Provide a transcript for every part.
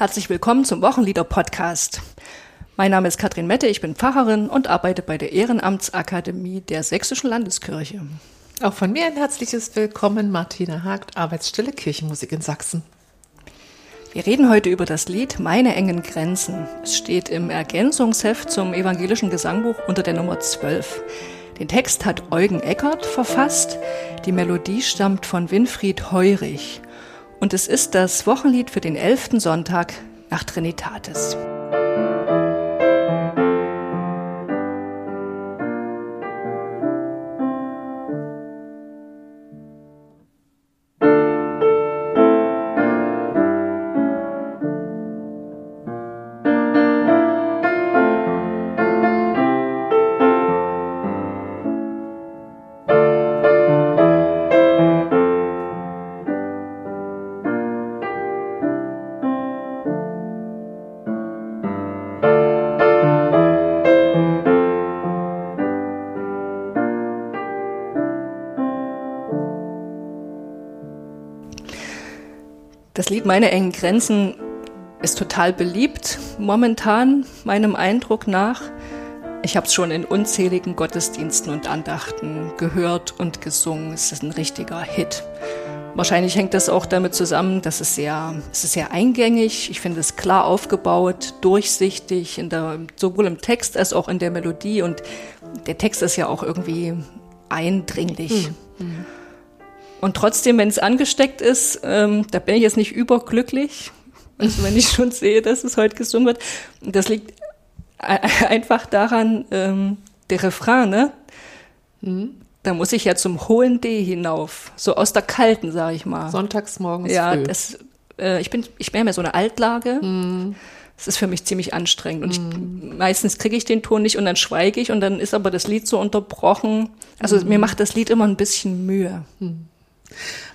Herzlich willkommen zum Wochenlieder-Podcast. Mein Name ist Katrin Mette, ich bin Pfarrerin und arbeite bei der Ehrenamtsakademie der Sächsischen Landeskirche. Auch von mir ein herzliches Willkommen, Martina Hagt, Arbeitsstelle Kirchenmusik in Sachsen. Wir reden heute über das Lied Meine engen Grenzen. Es steht im Ergänzungsheft zum evangelischen Gesangbuch unter der Nummer 12. Den Text hat Eugen Eckert verfasst. Die Melodie stammt von Winfried Heurich. Und es ist das Wochenlied für den elften Sonntag nach Trinitatis. Das Lied Meine engen Grenzen ist total beliebt momentan, meinem Eindruck nach. Ich habe es schon in unzähligen Gottesdiensten und Andachten gehört und gesungen. Es ist ein richtiger Hit. Wahrscheinlich hängt das auch damit zusammen, dass es sehr, es ist sehr eingängig. Ich finde es klar aufgebaut, durchsichtig, in der, sowohl im Text als auch in der Melodie. Und der Text ist ja auch irgendwie eindringlich. Mhm. Und trotzdem, wenn es angesteckt ist, ähm, da bin ich jetzt nicht überglücklich. Also wenn ich schon sehe, dass es heute gesungen wird. Das liegt einfach daran, ähm, der Refrain, ne? Mhm. Da muss ich ja zum hohen D hinauf, so aus der kalten, sag ich mal. Sonntags morgens ja, früh. Das, äh, ich bin, ich bin ja so eine Altlage. Mhm. Das ist für mich ziemlich anstrengend. Und ich, mhm. meistens kriege ich den Ton nicht und dann schweige ich und dann ist aber das Lied so unterbrochen. Also mhm. mir macht das Lied immer ein bisschen Mühe. Mhm.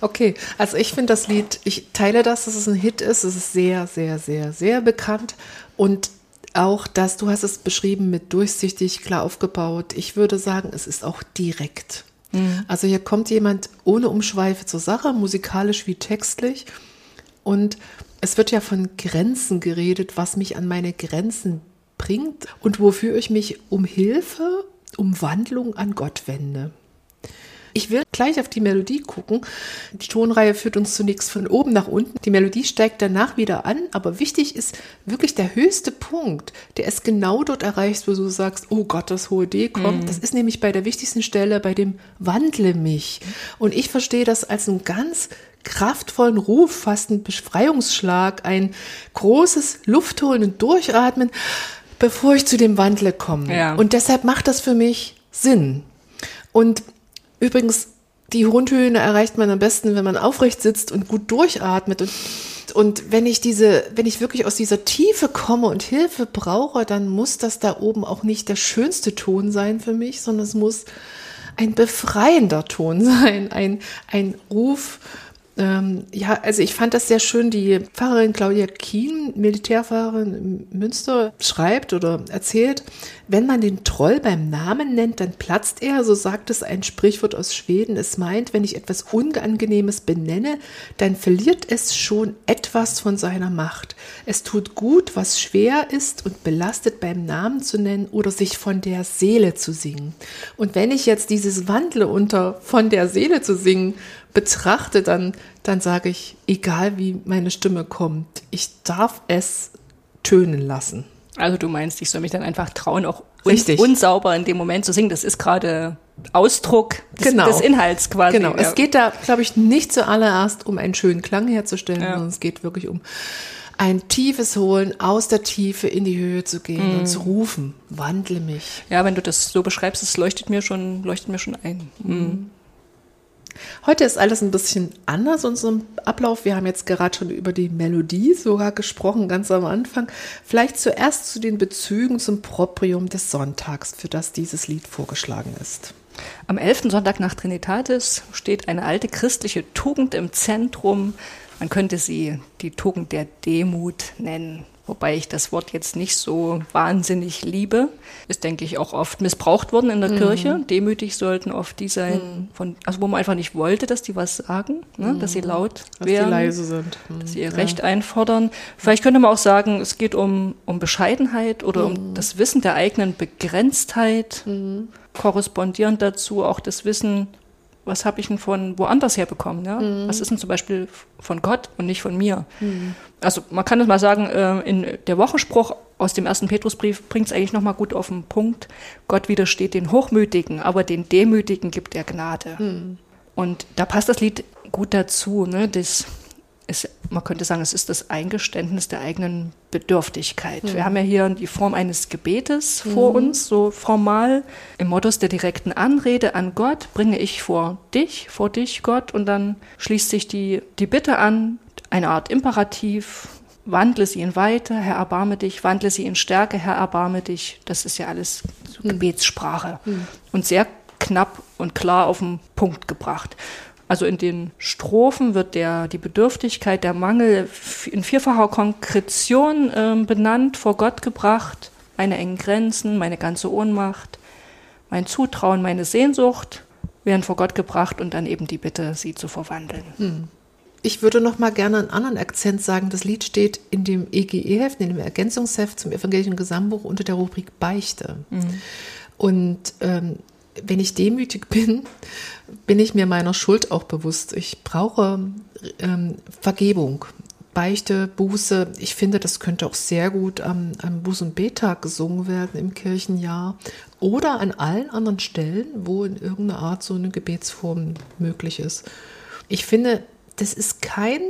Okay, also ich finde das Lied, ich teile das, dass es ein Hit ist. Es ist sehr, sehr, sehr, sehr bekannt. Und auch das, du hast es beschrieben mit durchsichtig, klar aufgebaut. Ich würde sagen, es ist auch direkt. Mhm. Also hier kommt jemand ohne Umschweife zur Sache, musikalisch wie textlich. Und es wird ja von Grenzen geredet, was mich an meine Grenzen bringt und wofür ich mich um Hilfe, um Wandlung an Gott wende. Ich will gleich auf die Melodie gucken. Die Tonreihe führt uns zunächst von oben nach unten. Die Melodie steigt danach wieder an, aber wichtig ist wirklich der höchste Punkt, der ist genau dort erreicht, wo du sagst, oh Gott, das hohe D kommt. Mhm. Das ist nämlich bei der wichtigsten Stelle, bei dem Wandle mich. Und ich verstehe das als einen ganz kraftvollen Ruf, fast ein Befreiungsschlag, ein großes Luftholen und Durchatmen, bevor ich zu dem Wandle komme. Ja. Und deshalb macht das für mich Sinn. Und Übrigens, die Rundhöhne erreicht man am besten, wenn man aufrecht sitzt und gut durchatmet. Und, und wenn ich diese, wenn ich wirklich aus dieser Tiefe komme und Hilfe brauche, dann muss das da oben auch nicht der schönste Ton sein für mich, sondern es muss ein befreiender Ton sein, ein, ein Ruf ähm, ja, also ich fand das sehr schön. Die Pfarrerin Claudia Kien, Militärfahrerin in Münster, schreibt oder erzählt, wenn man den Troll beim Namen nennt, dann platzt er, so sagt es ein Sprichwort aus Schweden. Es meint, wenn ich etwas Unangenehmes benenne, dann verliert es schon etwas von seiner Macht. Es tut gut, was schwer ist und belastet beim Namen zu nennen oder sich von der Seele zu singen. Und wenn ich jetzt dieses wandle unter von der Seele zu singen, betrachte, dann, dann sage ich, egal wie meine Stimme kommt, ich darf es tönen lassen. Also du meinst, ich soll mich dann einfach trauen, auch Richtig. unsauber in dem Moment zu singen. Das ist gerade Ausdruck des, genau. des, Inhalts quasi. Genau. Es geht da, glaube ich, nicht zuallererst um einen schönen Klang herzustellen, ja. sondern es geht wirklich um ein tiefes Holen, aus der Tiefe in die Höhe zu gehen mm. und zu rufen, wandle mich. Ja, wenn du das so beschreibst, es leuchtet mir schon, leuchtet mir schon ein. Mm. Heute ist alles ein bisschen anders, unserem Ablauf. Wir haben jetzt gerade schon über die Melodie sogar gesprochen, ganz am Anfang. Vielleicht zuerst zu den Bezügen zum Proprium des Sonntags, für das dieses Lied vorgeschlagen ist. Am 11. Sonntag nach Trinitatis steht eine alte christliche Tugend im Zentrum. Man könnte sie die Tugend der Demut nennen. Wobei ich das Wort jetzt nicht so wahnsinnig liebe, ist, denke ich, auch oft missbraucht worden in der mhm. Kirche. Demütig sollten oft die sein, mhm. von, also wo man einfach nicht wollte, dass die was sagen, ne? dass sie mhm. laut dass werden, die leise sind. Mhm. dass sie ihr Recht einfordern. Vielleicht könnte man auch sagen, es geht um, um Bescheidenheit oder um mhm. das Wissen der eigenen Begrenztheit, korrespondierend dazu auch das Wissen, was habe ich denn von woanders her bekommen? Ja? Mhm. Was ist denn zum Beispiel von Gott und nicht von mir? Mhm. Also man kann es mal sagen, äh, in der Wochenspruch aus dem ersten Petrusbrief bringt es eigentlich nochmal gut auf den Punkt. Gott widersteht den Hochmütigen, aber den Demütigen gibt er Gnade. Mhm. Und da passt das Lied gut dazu. Ne? Das, ist, man könnte sagen, es ist das Eingeständnis der eigenen Bedürftigkeit. Mhm. Wir haben ja hier die Form eines Gebetes mhm. vor uns, so formal, im Modus der direkten Anrede an Gott, bringe ich vor dich, vor dich, Gott, und dann schließt sich die, die Bitte an, eine Art Imperativ, wandle sie in Weite, Herr, erbarme dich, wandle sie in Stärke, Herr, erbarme dich. Das ist ja alles so mhm. Gebetssprache mhm. und sehr knapp und klar auf den Punkt gebracht. Also in den Strophen wird der, die Bedürftigkeit, der Mangel in vierfacher Konkretion äh, benannt, vor Gott gebracht, meine engen Grenzen, meine ganze Ohnmacht, mein Zutrauen, meine Sehnsucht werden vor Gott gebracht und dann eben die Bitte, sie zu verwandeln. Hm. Ich würde noch mal gerne einen anderen Akzent sagen. Das Lied steht in dem EGE-Heft, in dem Ergänzungsheft zum evangelischen Gesangbuch unter der Rubrik Beichte. Mhm. Und ähm, wenn ich demütig bin, bin ich mir meiner Schuld auch bewusst. Ich brauche ähm, Vergebung, Beichte, Buße. Ich finde, das könnte auch sehr gut am, am Buß- und Betag gesungen werden im Kirchenjahr oder an allen anderen Stellen, wo in irgendeiner Art so eine Gebetsform möglich ist. Ich finde, das ist kein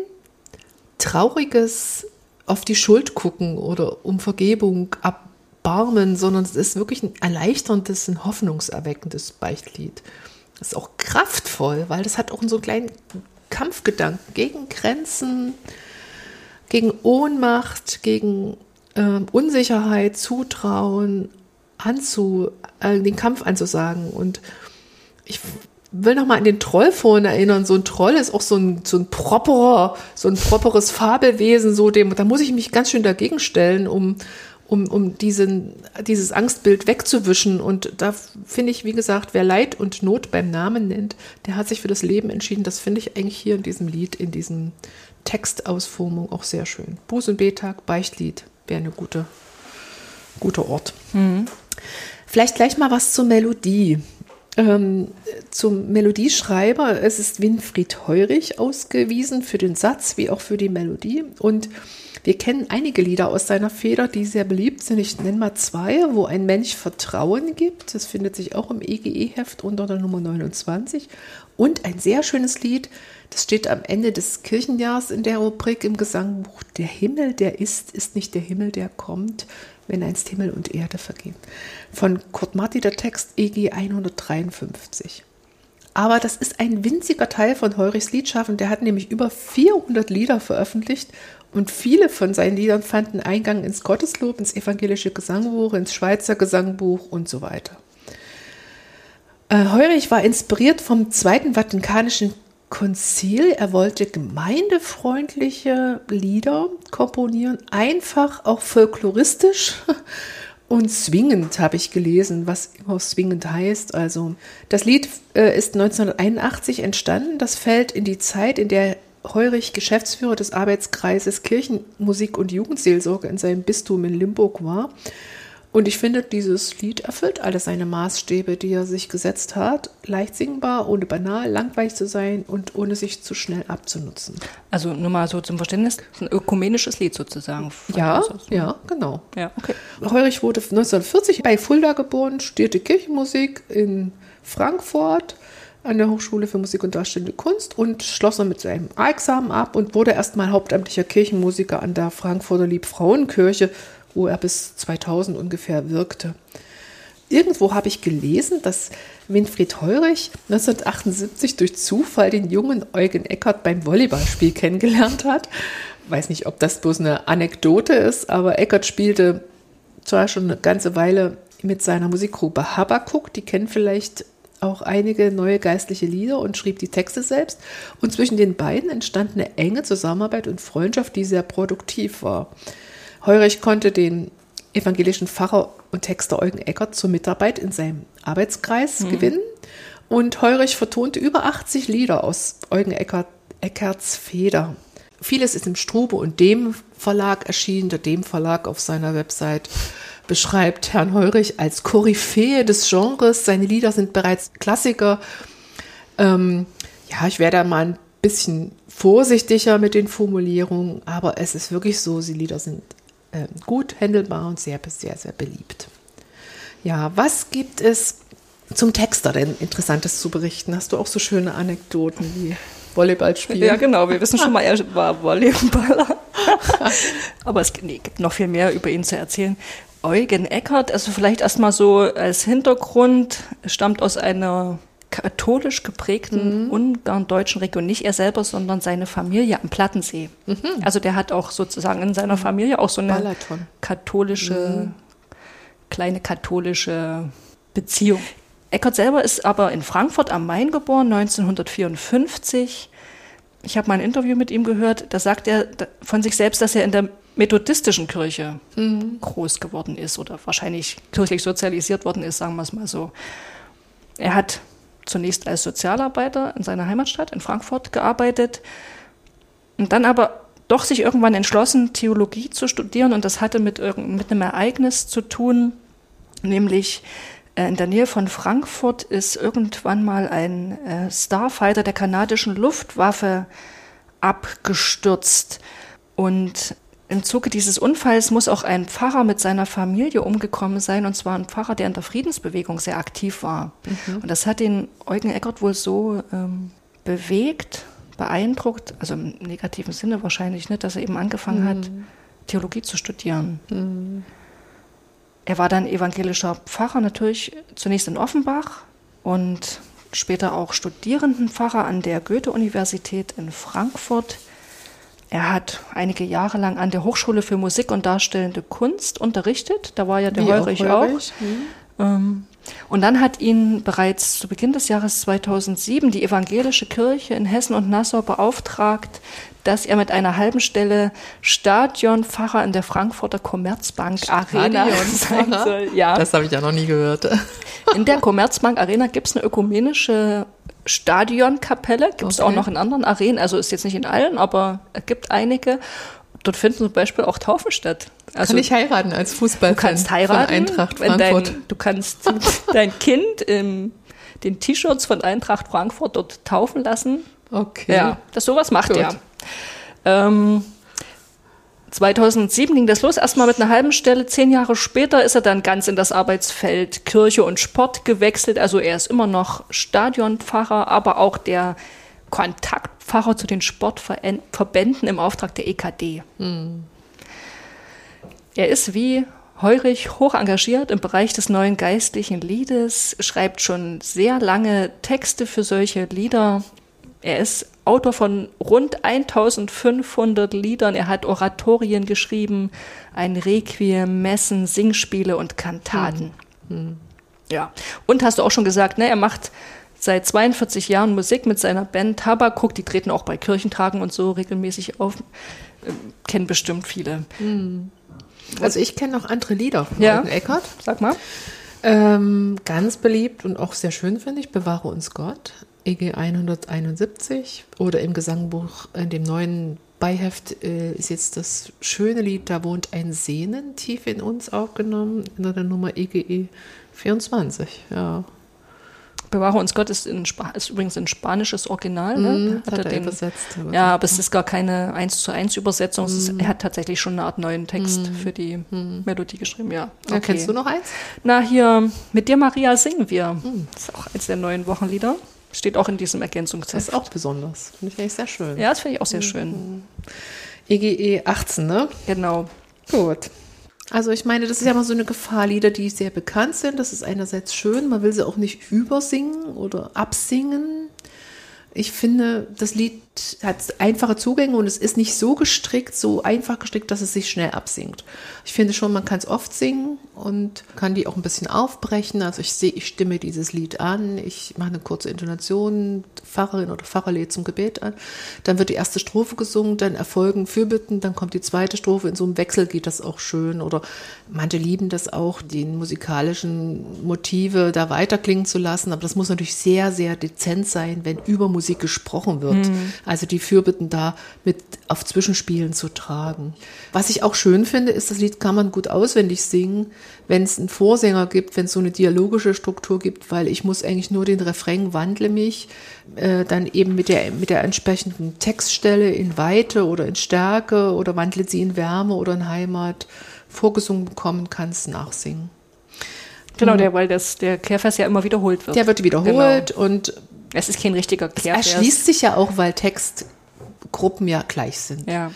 trauriges auf die Schuld gucken oder um Vergebung ab Erbarmen, sondern es ist wirklich ein erleichterndes, ein hoffnungserweckendes Beichtlied. Das ist auch kraftvoll, weil das hat auch so einen kleinen Kampfgedanken gegen Grenzen, gegen Ohnmacht, gegen äh, Unsicherheit, Zutrauen, anzu, äh, den Kampf anzusagen. Und ich will noch mal an den Troll vorhin erinnern. So ein Troll ist auch so ein, so ein properer, so ein properes Fabelwesen, so dem, da muss ich mich ganz schön dagegen stellen, um, um, um diesen, dieses Angstbild wegzuwischen. Und da finde ich, wie gesagt, wer Leid und Not beim Namen nennt, der hat sich für das Leben entschieden. Das finde ich eigentlich hier in diesem Lied, in diesem Textausformung auch sehr schön. Buß- und Betag, Beichtlied wäre eine gute, guter Ort. Mhm. Vielleicht gleich mal was zur Melodie. Ähm, zum Melodieschreiber, es ist Winfried Heurich ausgewiesen für den Satz wie auch für die Melodie. Und wir kennen einige Lieder aus seiner Feder, die sehr beliebt sind. Ich nenne mal zwei, wo ein Mensch Vertrauen gibt. Das findet sich auch im EGE-Heft unter der Nummer 29. Und ein sehr schönes Lied, das steht am Ende des Kirchenjahrs in der Rubrik im Gesangbuch. Der Himmel, der ist, ist nicht der Himmel, der kommt, wenn einst Himmel und Erde vergehen. Von Kurt Marti der Text EG 153. Aber das ist ein winziger Teil von Heurichs Liedschaffen. Der hat nämlich über 400 Lieder veröffentlicht und viele von seinen Liedern fanden Eingang ins Gotteslob, ins evangelische Gesangbuch, ins Schweizer Gesangbuch und so weiter. Äh, Heurich war inspiriert vom Zweiten Vatikanischen Konzil. Er wollte gemeindefreundliche Lieder komponieren, einfach auch folkloristisch und swingend, habe ich gelesen, was immer swingend heißt. Also das Lied äh, ist 1981 entstanden. Das fällt in die Zeit, in der Heurich Geschäftsführer des Arbeitskreises Kirchenmusik und Jugendseelsorge in seinem Bistum in Limburg war. Und ich finde, dieses Lied erfüllt alle seine Maßstäbe, die er sich gesetzt hat. Leicht singbar, ohne banal, langweilig zu sein und ohne sich zu schnell abzunutzen. Also nur mal so zum Verständnis, ein ökumenisches Lied sozusagen. Ja, ja, genau. Ja, okay. Heurich wurde 1940 bei Fulda geboren, studierte Kirchenmusik in Frankfurt an der Hochschule für Musik und Darstellende Kunst und schloss dann mit seinem A-Examen ab und wurde erstmal hauptamtlicher Kirchenmusiker an der Frankfurter Liebfrauenkirche, wo er bis 2000 ungefähr wirkte. Irgendwo habe ich gelesen, dass Winfried Heurich 1978 durch Zufall den jungen Eugen Eckert beim Volleyballspiel kennengelernt hat. Weiß nicht, ob das bloß eine Anekdote ist, aber Eckert spielte zwar schon eine ganze Weile mit seiner Musikgruppe Habakuk, die kennen vielleicht auch einige neue geistliche Lieder und schrieb die Texte selbst. Und zwischen den beiden entstand eine enge Zusammenarbeit und Freundschaft, die sehr produktiv war. Heurich konnte den evangelischen Pfarrer und Texter Eugen Eckert zur Mitarbeit in seinem Arbeitskreis mhm. gewinnen. Und Heurich vertonte über 80 Lieder aus Eugen Eckert, Eckerts Feder. Vieles ist im Strube und Dem Verlag erschienen. Der Dem Verlag auf seiner Website beschreibt Herrn Heurich als Koryphäe des Genres. Seine Lieder sind bereits Klassiker. Ähm, ja, ich werde mal ein bisschen vorsichtiger mit den Formulierungen, aber es ist wirklich so, die Lieder sind äh, gut handelbar und sehr, sehr, sehr beliebt. Ja, was gibt es zum Texter denn Interessantes zu berichten? Hast du auch so schöne Anekdoten wie Volleyball spielen? Ja, genau. Wir wissen schon mal, er war Volleyballer. Aber es nee, gibt noch viel mehr über ihn zu erzählen. Eugen Eckert, also vielleicht erstmal so als Hintergrund, stammt aus einer katholisch geprägten mhm. ungarn-deutschen Region. Nicht er selber, sondern seine Familie am Plattensee. Mhm. Also der hat auch sozusagen in seiner Familie auch so eine Balaton. katholische, mhm. kleine katholische Beziehung. Eckert selber ist aber in Frankfurt am Main geboren, 1954. Ich habe mal ein Interview mit ihm gehört, da sagt er von sich selbst, dass er in der methodistischen Kirche mhm. groß geworden ist oder wahrscheinlich kirchlich sozialisiert worden ist, sagen wir es mal so. Er hat zunächst als Sozialarbeiter in seiner Heimatstadt in Frankfurt gearbeitet und dann aber doch sich irgendwann entschlossen, Theologie zu studieren und das hatte mit, mit einem Ereignis zu tun, nämlich äh, in der Nähe von Frankfurt ist irgendwann mal ein äh, Starfighter der kanadischen Luftwaffe abgestürzt. Und im Zuge dieses Unfalls muss auch ein Pfarrer mit seiner Familie umgekommen sein, und zwar ein Pfarrer, der in der Friedensbewegung sehr aktiv war. Mhm. Und das hat den Eugen Eckert wohl so ähm, bewegt, beeindruckt, also im negativen Sinne wahrscheinlich nicht, dass er eben angefangen mhm. hat, Theologie zu studieren. Mhm. Er war dann evangelischer Pfarrer natürlich zunächst in Offenbach und später auch Studierendenpfarrer an der Goethe-Universität in Frankfurt. Er hat einige Jahre lang an der Hochschule für Musik und Darstellende Kunst unterrichtet. Da war ja der Wie Heurich auch. auch. Mhm. Und dann hat ihn bereits zu Beginn des Jahres 2007 die evangelische Kirche in Hessen und Nassau beauftragt, dass er mit einer halben Stelle Stadionfacher in der Frankfurter Commerzbank Arena sein soll. Ja. Das habe ich ja noch nie gehört. In der Commerzbank Arena gibt es eine ökumenische Stadionkapelle, gibt es okay. auch noch in anderen Arenen, also ist jetzt nicht in allen, aber es gibt einige. Dort finden zum Beispiel auch Taufen statt. Also, Kann ich heiraten als Fußballfan? Du kannst heiraten, von Eintracht Frankfurt. Dein, du kannst dein Kind in den T-Shirts von Eintracht Frankfurt dort taufen lassen. Okay. Ja, das sowas macht Gut. er. Ähm, 2007 ging das los, erstmal mit einer halben Stelle. Zehn Jahre später ist er dann ganz in das Arbeitsfeld Kirche und Sport gewechselt. Also er ist immer noch Stadionpfarrer, aber auch der Kontaktpfarrer zu den Sportverbänden im Auftrag der EKD. Hm. Er ist wie Heurich hoch engagiert im Bereich des neuen geistlichen Liedes, schreibt schon sehr lange Texte für solche Lieder. Er ist Autor von rund 1500 Liedern. Er hat Oratorien geschrieben, ein Requiem, Messen, Singspiele und Kantaten. Hm. Hm. Ja. Und hast du auch schon gesagt, ne, er macht seit 42 Jahren Musik mit seiner Band Tabakuk. Die treten auch bei Kirchentagen und so regelmäßig auf. Äh, kennen bestimmt viele. Hm. Also ich kenne noch andere Lieder von ja. Eckert. Sag mal. Ähm, ganz beliebt und auch sehr schön finde ich, Bewahre uns Gott. EG 171 oder im Gesangbuch, in dem neuen Beiheft äh, ist jetzt das schöne Lied Da wohnt ein Sehnen tief in uns aufgenommen, in der Nummer EGE 24, ja. Bewahre uns Gott ist, ist übrigens ein spanisches Original. Ne? Mm, hat, hat er, den, übersetzt. Ja, aber es ist gar keine 1 zu 1 Übersetzung. Mm. Ist, er hat tatsächlich schon eine Art neuen Text mm. für die mm. Melodie geschrieben, ja. Okay. ja. Kennst du noch eins? Na, hier, mit dir Maria singen wir. Mm. Das ist auch eins der neuen Wochenlieder. Steht auch in diesem Ergänzungsheft. Das ist auch besonders. Finde ich eigentlich sehr schön. Ja, das finde ich auch sehr schön. Mhm. EGE 18, ne? Genau. Gut. Also ich meine, das ist ja mal so eine Gefahr, Lieder, die sehr bekannt sind. Das ist einerseits schön, man will sie auch nicht übersingen oder absingen. Ich finde, das Lied hat einfache Zugänge und es ist nicht so gestrickt, so einfach gestrickt, dass es sich schnell absingt. Ich finde schon, man kann es oft singen und kann die auch ein bisschen aufbrechen. Also ich sehe, ich stimme dieses Lied an, ich mache eine kurze Intonation, Pfarrerin oder Pfarrer lädt zum Gebet an. Dann wird die erste Strophe gesungen, dann erfolgen Fürbitten, dann kommt die zweite Strophe. In so einem Wechsel geht das auch schön. Oder manche lieben das auch, die musikalischen Motive da weiterklingen zu lassen. Aber das muss natürlich sehr, sehr dezent sein, wenn über Musik gesprochen wird. Mhm. Also die Fürbitten da mit auf Zwischenspielen zu tragen. Was ich auch schön finde, ist, das Lied kann man gut auswendig singen, wenn es einen Vorsänger gibt, wenn es so eine dialogische Struktur gibt, weil ich muss eigentlich nur den Refrain wandle mich, äh, dann eben mit der, mit der entsprechenden Textstelle in Weite oder in Stärke oder wandle sie in Wärme oder in Heimat vorgesungen bekommen, kann es nachsingen. Genau, der, weil das, der Kehrvers ja immer wiederholt wird. Der wird wiederholt genau. und es ist kein richtiger Kehrvers. Es erschließt sich ja auch, weil Textgruppen ja gleich sind. Ja.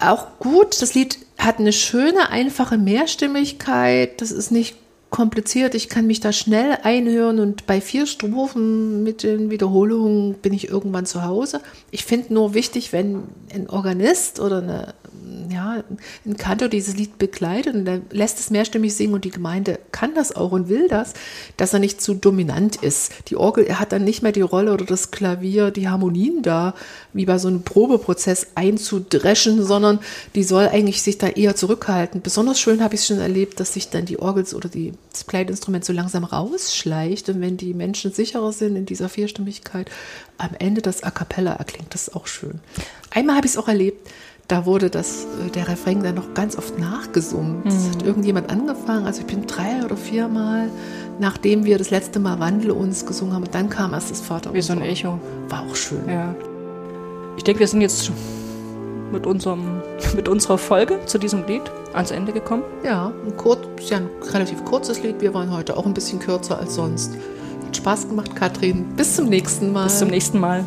Auch gut, das Lied hat eine schöne, einfache Mehrstimmigkeit. Das ist nicht kompliziert. Ich kann mich da schnell einhören und bei vier Strophen mit den Wiederholungen bin ich irgendwann zu Hause. Ich finde nur wichtig, wenn ein Organist oder eine ja, ein Kantor dieses Lied begleitet und er lässt es mehrstimmig singen und die Gemeinde kann das auch und will das, dass er nicht zu dominant ist. Die Orgel, er hat dann nicht mehr die Rolle oder das Klavier, die Harmonien da, wie bei so einem Probeprozess einzudreschen, sondern die soll eigentlich sich da eher zurückhalten. Besonders schön habe ich es schon erlebt, dass sich dann die Orgels oder die, das Begleitinstrument so langsam rausschleicht und wenn die Menschen sicherer sind in dieser Vierstimmigkeit, am Ende das A Cappella erklingt. Das ist auch schön. Einmal habe ich es auch erlebt, da wurde das, äh, der Refrain dann noch ganz oft nachgesummt. Mhm. Hat irgendjemand angefangen, also ich bin drei oder viermal, nachdem wir das letzte Mal Wandel uns gesungen haben, und dann kam erst das Vater. Wie so ein Echo. War auch schön. Ja. Ich denke, wir sind jetzt mit, unserem, mit unserer Folge zu diesem Lied ans Ende gekommen. Ja, ein, kurz, ja, ein relativ kurzes Lied. Wir waren heute auch ein bisschen kürzer als sonst. Hat Spaß gemacht, Katrin. Bis zum nächsten Mal. Bis zum nächsten Mal.